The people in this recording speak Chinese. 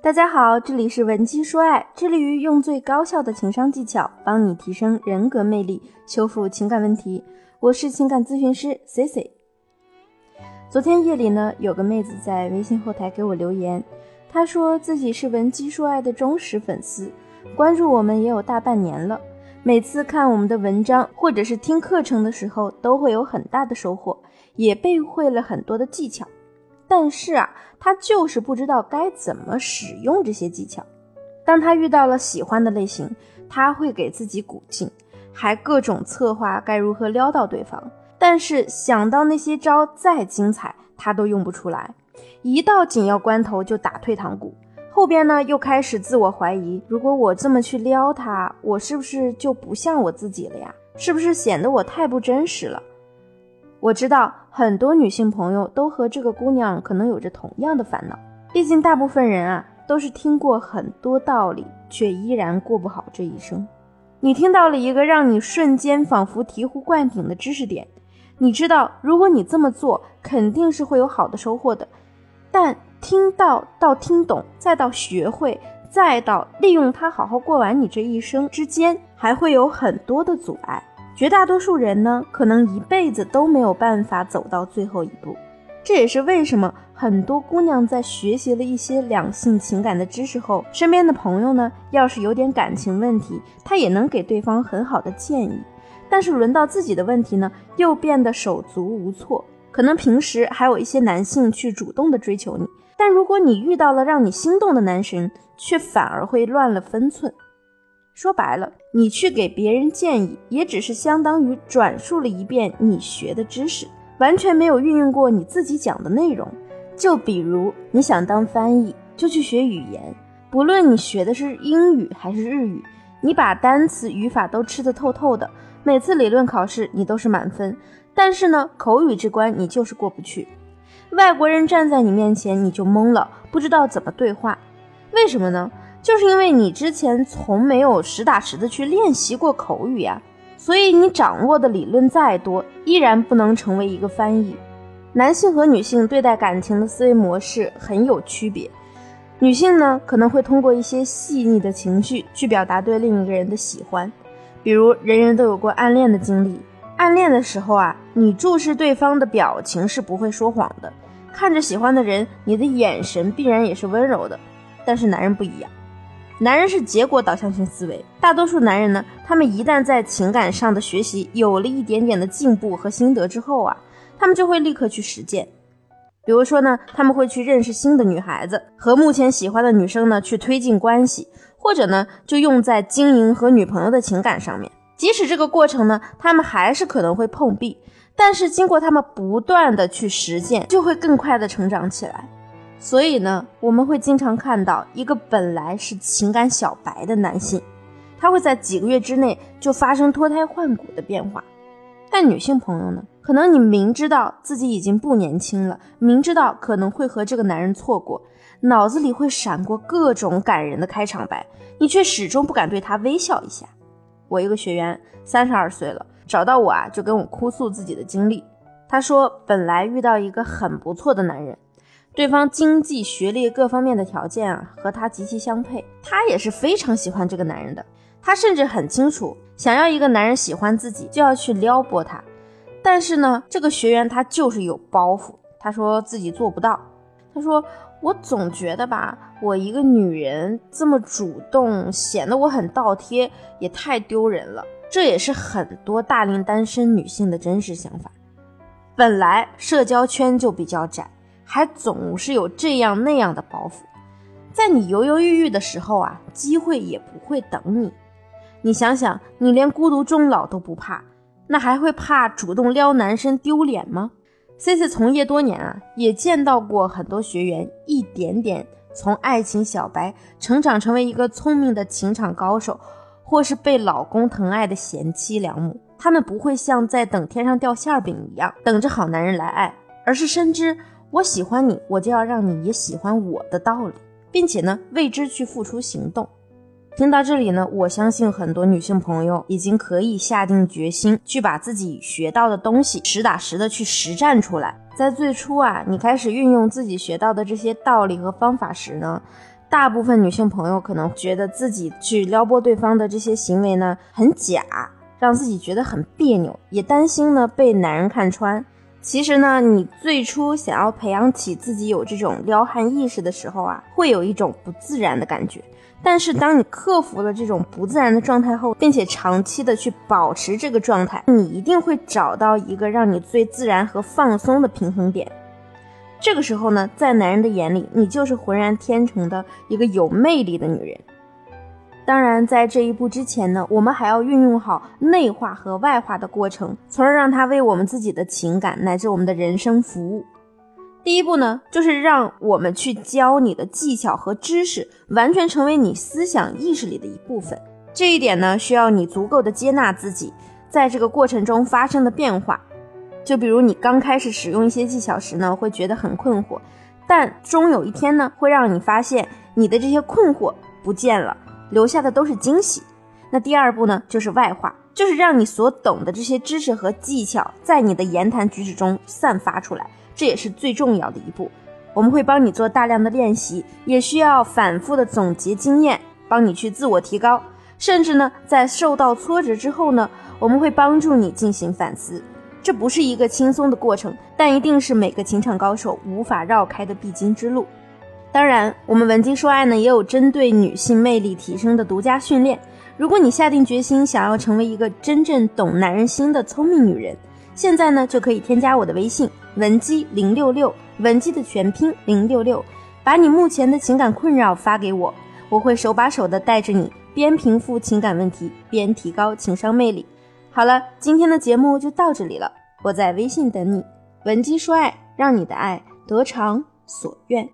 大家好，这里是文姬说爱，致力于用最高效的情商技巧帮你提升人格魅力，修复情感问题。我是情感咨询师 C C。昨天夜里呢，有个妹子在微信后台给我留言，她说自己是文姬说爱的忠实粉丝，关注我们也有大半年了。每次看我们的文章或者是听课程的时候，都会有很大的收获，也背会了很多的技巧。但是啊，他就是不知道该怎么使用这些技巧。当他遇到了喜欢的类型，他会给自己鼓劲，还各种策划该如何撩到对方。但是想到那些招再精彩，他都用不出来。一到紧要关头就打退堂鼓，后边呢又开始自我怀疑：如果我这么去撩他，我是不是就不像我自己了呀？是不是显得我太不真实了？我知道很多女性朋友都和这个姑娘可能有着同样的烦恼，毕竟大部分人啊都是听过很多道理，却依然过不好这一生。你听到了一个让你瞬间仿佛醍醐灌顶的知识点，你知道如果你这么做肯定是会有好的收获的，但听到到听懂，再到学会，再到利用它好好过完你这一生之间，还会有很多的阻碍。绝大多数人呢，可能一辈子都没有办法走到最后一步。这也是为什么很多姑娘在学习了一些两性情感的知识后，身边的朋友呢，要是有点感情问题，她也能给对方很好的建议。但是轮到自己的问题呢，又变得手足无措。可能平时还有一些男性去主动的追求你，但如果你遇到了让你心动的男神，却反而会乱了分寸。说白了，你去给别人建议，也只是相当于转述了一遍你学的知识，完全没有运用过你自己讲的内容。就比如你想当翻译，就去学语言，不论你学的是英语还是日语，你把单词语法都吃得透透的，每次理论考试你都是满分，但是呢，口语这关你就是过不去。外国人站在你面前，你就懵了，不知道怎么对话，为什么呢？就是因为你之前从没有实打实的去练习过口语呀，所以你掌握的理论再多，依然不能成为一个翻译。男性和女性对待感情的思维模式很有区别，女性呢可能会通过一些细腻的情绪去表达对另一个人的喜欢，比如人人都有过暗恋的经历，暗恋的时候啊，你注视对方的表情是不会说谎的，看着喜欢的人，你的眼神必然也是温柔的，但是男人不一样。男人是结果导向型思维，大多数男人呢，他们一旦在情感上的学习有了一点点的进步和心得之后啊，他们就会立刻去实践。比如说呢，他们会去认识新的女孩子，和目前喜欢的女生呢去推进关系，或者呢就用在经营和女朋友的情感上面。即使这个过程呢，他们还是可能会碰壁，但是经过他们不断的去实践，就会更快的成长起来。所以呢，我们会经常看到一个本来是情感小白的男性，他会在几个月之内就发生脱胎换骨的变化。但女性朋友呢，可能你明知道自己已经不年轻了，明知道可能会和这个男人错过，脑子里会闪过各种感人的开场白，你却始终不敢对他微笑一下。我一个学员三十二岁了，找到我啊，就跟我哭诉自己的经历。他说，本来遇到一个很不错的男人。对方经济、学历各方面的条件啊，和他极其相配，他也是非常喜欢这个男人的。他甚至很清楚，想要一个男人喜欢自己，就要去撩拨他。但是呢，这个学员他就是有包袱，他说自己做不到。他说：“我总觉得吧，我一个女人这么主动，显得我很倒贴，也太丢人了。”这也是很多大龄单身女性的真实想法。本来社交圈就比较窄。还总是有这样那样的包袱，在你犹犹豫豫的时候啊，机会也不会等你。你想想，你连孤独终老都不怕，那还会怕主动撩男生丢脸吗？C C 从业多年啊，也见到过很多学员一点点从爱情小白成长成为一个聪明的情场高手，或是被老公疼爱的贤妻良母。他们不会像在等天上掉馅饼一样，等着好男人来爱，而是深知。我喜欢你，我就要让你也喜欢我的道理，并且呢，为之去付出行动。听到这里呢，我相信很多女性朋友已经可以下定决心去把自己学到的东西实打实的去实战出来。在最初啊，你开始运用自己学到的这些道理和方法时呢，大部分女性朋友可能觉得自己去撩拨对方的这些行为呢很假，让自己觉得很别扭，也担心呢被男人看穿。其实呢，你最初想要培养起自己有这种撩汉意识的时候啊，会有一种不自然的感觉。但是当你克服了这种不自然的状态后，并且长期的去保持这个状态，你一定会找到一个让你最自然和放松的平衡点。这个时候呢，在男人的眼里，你就是浑然天成的一个有魅力的女人。当然，在这一步之前呢，我们还要运用好内化和外化的过程，从而让它为我们自己的情感乃至我们的人生服务。第一步呢，就是让我们去教你的技巧和知识，完全成为你思想意识里的一部分。这一点呢，需要你足够的接纳自己在这个过程中发生的变化。就比如你刚开始使用一些技巧时呢，会觉得很困惑，但终有一天呢，会让你发现你的这些困惑不见了，留下的都是惊喜。那第二步呢，就是外化，就是让你所懂的这些知识和技巧，在你的言谈举止中散发出来，这也是最重要的一步。我们会帮你做大量的练习，也需要反复的总结经验，帮你去自我提高，甚至呢，在受到挫折之后呢，我们会帮助你进行反思。这不是一个轻松的过程，但一定是每个情场高手无法绕开的必经之路。当然，我们文姬说爱呢也有针对女性魅力提升的独家训练。如果你下定决心想要成为一个真正懂男人心的聪明女人，现在呢就可以添加我的微信文姬零六六，文姬的全拼零六六，把你目前的情感困扰发给我，我会手把手的带着你边平复情感问题边提高情商魅力。好了，今天的节目就到这里了。我在微信等你，文姬说爱，让你的爱得偿所愿。